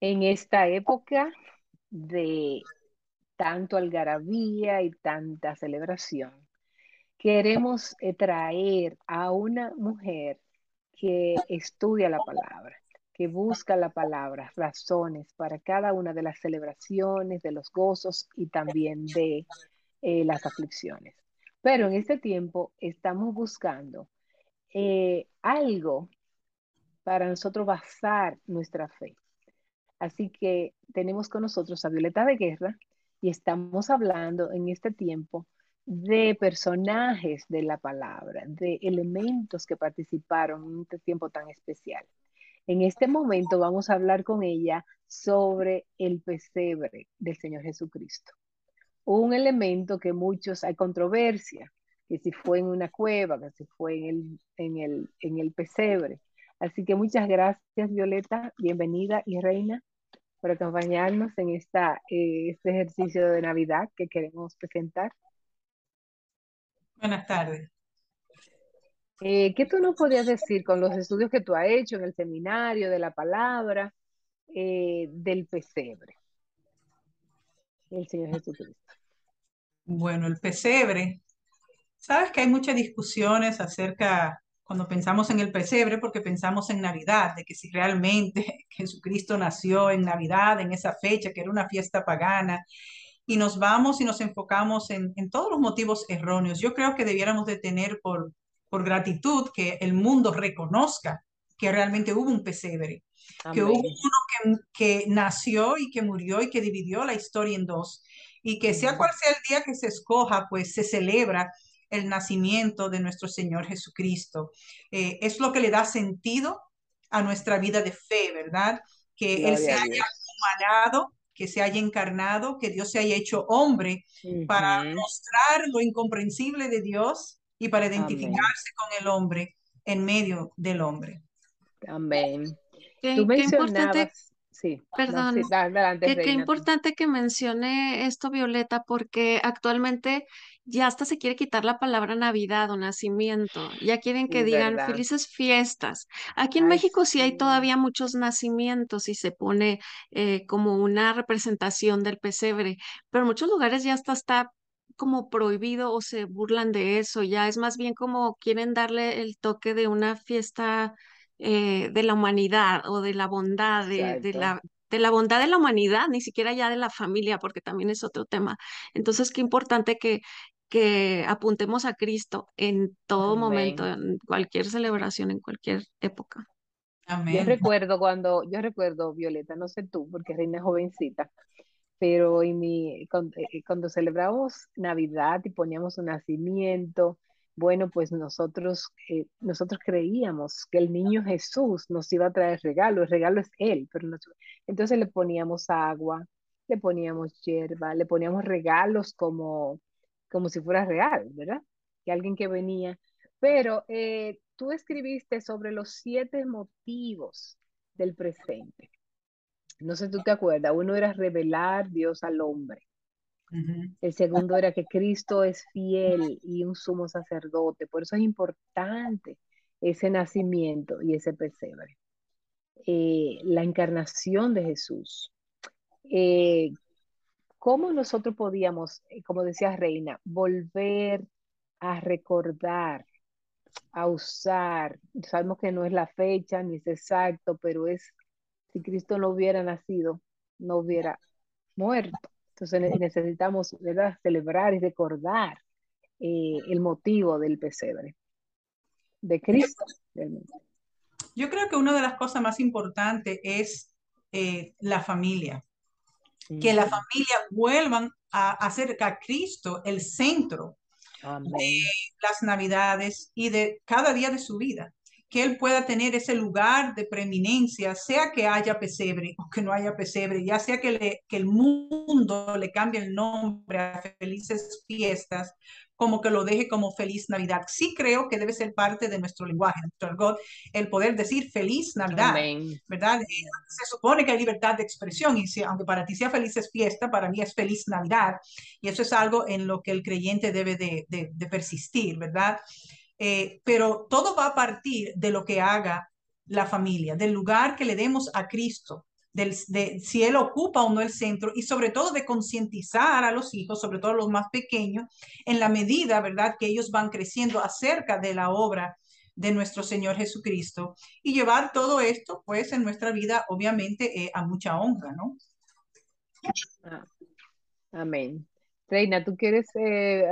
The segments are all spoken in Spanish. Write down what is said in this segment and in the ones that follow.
En esta época de tanto algarabía y tanta celebración, queremos eh, traer a una mujer que estudia la palabra, que busca la palabra, razones para cada una de las celebraciones, de los gozos y también de eh, las aflicciones. Pero en este tiempo estamos buscando eh, algo para nosotros basar nuestra fe. Así que tenemos con nosotros a Violeta de Guerra y estamos hablando en este tiempo de personajes de la palabra, de elementos que participaron en este tiempo tan especial. En este momento vamos a hablar con ella sobre el pesebre del Señor Jesucristo. Un elemento que muchos hay controversia, que si fue en una cueva, que si fue en el, en el, en el pesebre. Así que muchas gracias, Violeta. Bienvenida y reina por acompañarnos en esta, eh, este ejercicio de Navidad que queremos presentar. Buenas tardes. Eh, ¿Qué tú nos podías decir con los estudios que tú has hecho en el seminario de la palabra eh, del pesebre? El Señor Jesucristo. Bueno, el pesebre. Sabes que hay muchas discusiones acerca cuando pensamos en el pesebre, porque pensamos en Navidad, de que si realmente Jesucristo nació en Navidad, en esa fecha, que era una fiesta pagana, y nos vamos y nos enfocamos en, todos los motivos erróneos. Yo creo que debiéramos de tener por, por gratitud que el mundo reconozca que realmente hubo un pesebre, que hubo uno que, que, nació y que murió y que dividió la historia en dos, y que sea cual sea el día que se escoja, pues se celebra el nacimiento de nuestro Señor Jesucristo. Eh, es lo que le da sentido a nuestra vida de fe, ¿verdad? Que Él se haya humanado, que se haya encarnado, que Dios se haya hecho hombre para mostrar lo incomprensible de Dios y para identificarse con el hombre en medio del hombre. Amén. Qué, importante, sí, perdón, qué importante que mencione esto, Violeta, porque actualmente ya hasta se quiere quitar la palabra Navidad o nacimiento, ya quieren que digan felices fiestas. Aquí en México sí. hay todavía muchos nacimientos y se pone eh, como una representación del pesebre, pero en muchos lugares ya hasta está como prohibido o se burlan de eso, ya es más bien como quieren darle el toque de una fiesta eh, de la humanidad o de la bondad, de, la, de la bondad de la humanidad, ni siquiera ya de la familia, porque también es otro tema. Entonces, qué importante que, que apuntemos a Cristo en todo momento, en cualquier celebración, en cualquier época. Yo recuerdo cuando, yo recuerdo, Violeta, no sé tú, porque Reina es jovencita, pero en mi, cuando, eh, cuando celebramos Navidad y poníamos un nacimiento, bueno, pues nosotros, eh, nosotros creíamos que el niño Jesús nos iba a traer regalo, el regalo es Él, pero entonces le poníamos agua, le poníamos hierba, le poníamos regalos como como si fuera real, ¿verdad? Que alguien que venía. Pero eh, tú escribiste sobre los siete motivos del presente. No sé, tú te acuerdas. Uno era revelar Dios al hombre. El segundo era que Cristo es fiel y un sumo sacerdote. Por eso es importante ese nacimiento y ese pesebre. Eh, la encarnación de Jesús. Eh, ¿Cómo nosotros podíamos, eh, como decía Reina, volver a recordar, a usar? Sabemos que no es la fecha ni es exacto, pero es si Cristo no hubiera nacido, no hubiera muerto. Entonces necesitamos ¿verdad? celebrar y recordar eh, el motivo del pesebre de Cristo. Yo creo que una de las cosas más importantes es eh, la familia que la familia vuelvan a hacer a Cristo el centro de las Navidades y de cada día de su vida. Que Él pueda tener ese lugar de preeminencia, sea que haya pesebre o que no haya pesebre, ya sea que, le, que el mundo le cambie el nombre a felices fiestas, como que lo deje como feliz Navidad. Sí creo que debe ser parte de nuestro lenguaje, nuestro argot, el poder decir feliz Navidad, ¿verdad? Eh, se supone que hay libertad de expresión y si, aunque para ti sea feliz es fiesta, para mí es feliz Navidad y eso es algo en lo que el creyente debe de, de, persistir, ¿verdad? Eh, pero todo va a partir de lo que haga la familia, del lugar que le demos a Cristo de si él ocupa o no el centro y sobre todo de concientizar a los hijos, sobre todo los más pequeños, en la medida, ¿verdad?, que ellos van creciendo acerca de la obra de nuestro Señor Jesucristo y llevar todo esto, pues, en nuestra vida, obviamente, eh, a mucha honra, ¿no? Ah, amén. Reina, ¿tú quieres eh,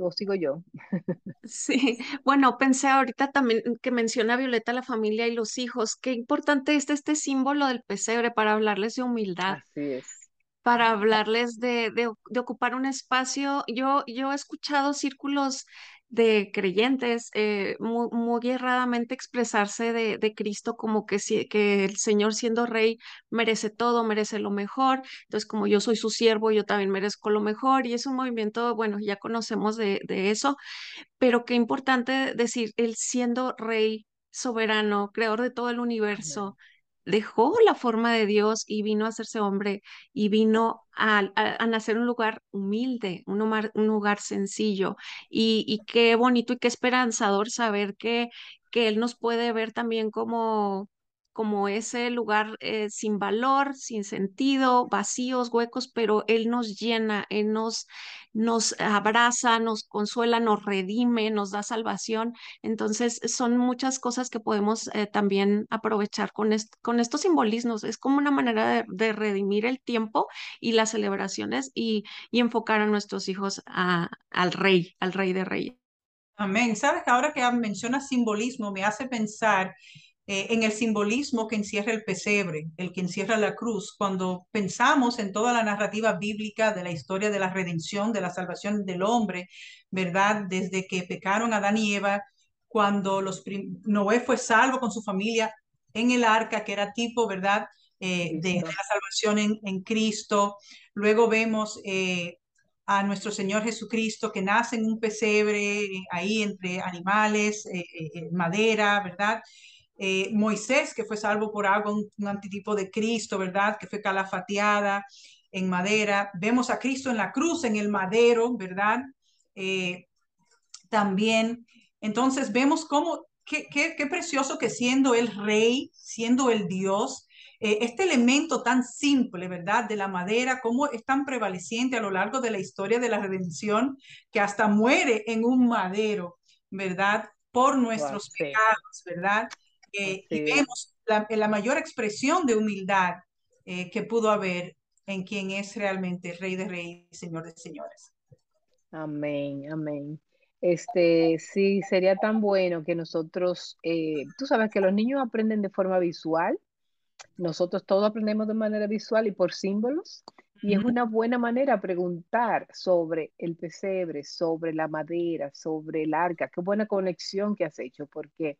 o sigo yo? Sí, bueno, pensé ahorita también que menciona Violeta la familia y los hijos. Qué importante es este símbolo del pesebre para hablarles de humildad. Así es. Para hablarles de, de, de ocupar un espacio. Yo, yo he escuchado círculos de creyentes eh, muy, erradamente expresarse de, de, Cristo como que, que el Señor siendo rey merece todo, merece lo mejor, entonces como yo soy su siervo, yo también merezco lo mejor. Y es un movimiento, bueno, ya conocemos de, de eso, pero qué importante decir, él siendo rey soberano, creador de todo el universo, dejó la forma de Dios y vino a hacerse hombre y vino a, nacer un lugar humilde, un lugar, un lugar sencillo. Y, y, qué bonito y qué esperanzador saber que, que Él nos puede ver también como como ese lugar eh, sin valor, sin sentido, vacíos, huecos, pero Él nos llena, Él nos, nos abraza, nos consuela, nos redime, nos da salvación. Entonces, son muchas cosas que podemos eh, también aprovechar con, con estos simbolismos. Es como una manera de, redimir el tiempo y las celebraciones y, y enfocar a nuestros hijos al Rey, al Rey de Reyes. Amén. Sabes que ahora que mencionas simbolismo, me hace pensar eh, en el simbolismo que encierra el pesebre, el que encierra la cruz. Cuando pensamos en toda la narrativa bíblica de la historia de la redención, de la salvación del hombre, ¿verdad? Desde que pecaron Adán y Eva, cuando los Noé fue salvo con su familia en el arca, que era tipo, ¿verdad? Eh, de, la salvación en, en Cristo. Luego vemos eh, a nuestro Señor Jesucristo que nace en un pesebre, ahí entre animales, madera, ¿verdad? Eh, Moisés, que fue salvo por agua, un, antitipo de Cristo, ¿verdad? Que fue calafateada en madera. Vemos a Cristo en la cruz, en el madero, ¿verdad? Eh, también, entonces vemos cómo, qué, qué, precioso que siendo el rey, siendo el Dios, eh, este elemento tan simple, ¿verdad? De la madera, cómo es tan prevaleciente a lo largo de la historia de la redención, que hasta muere en un madero, ¿verdad? Por nuestros pecados, ¿verdad? Eh, y vemos la, la, mayor expresión de humildad eh, que pudo haber en quien es realmente Rey de Reyes y Señor de Señores. Amén, amén. Este, sí, sería tan bueno que nosotros, eh, tú sabes que los niños aprenden de forma visual, nosotros todos aprendemos de manera visual y por símbolos, y es una buena manera preguntar sobre el pesebre, sobre la madera, sobre el arca. Qué buena conexión que has hecho, porque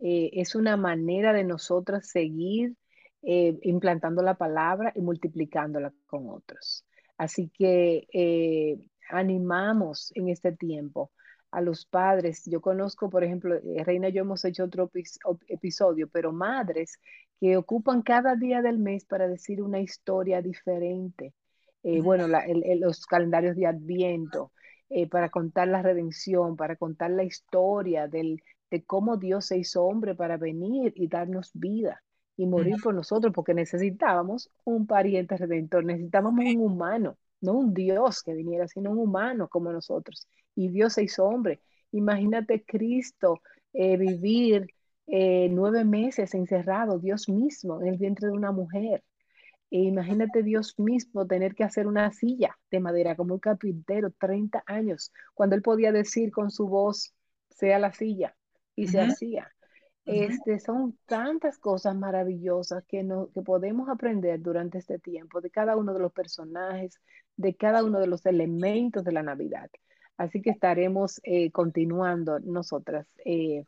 eh, es una manera de nosotras seguir eh, implantando la palabra y multiplicándola con otros. Así que eh, animamos en este tiempo a los padres. Yo conozco, por ejemplo, Reina yo hemos hecho otro episodio, pero madres que ocupan cada día del mes para decir una historia diferente. bueno, los calendarios de Adviento, para contar la redención, para contar la historia del, de cómo Dios se hizo hombre para venir y darnos vida y morir por nosotros, porque necesitábamos un pariente redentor, necesitábamos un humano, no un Dios que viniera, sino un humano como nosotros. Y Dios se hizo hombre. Imagínate Cristo eh, vivir eh, nueve meses encerrado, Dios mismo, en el vientre de una mujer. E imagínate Dios mismo tener que hacer una silla de madera como un carpintero, 30 años, cuando él podía decir con su voz, sea la silla, y se hacía. Este, son tantas cosas maravillosas que, no, que podemos aprender durante este tiempo de cada uno de los personajes, de cada uno de los elementos de la Navidad. Así que estaremos eh, continuando nosotras eh,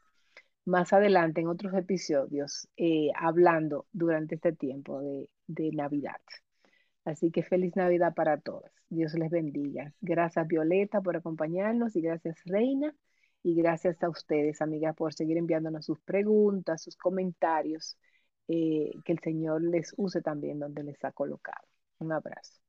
más adelante en otros episodios eh, hablando durante este tiempo de, de Navidad. Así que feliz Navidad para todas. Dios les bendiga. Gracias Violeta por acompañarnos y gracias Reina. Y gracias a ustedes, amigas, por seguir enviándonos sus preguntas, sus comentarios. Eh, que el Señor les use también donde les ha colocado. Un abrazo.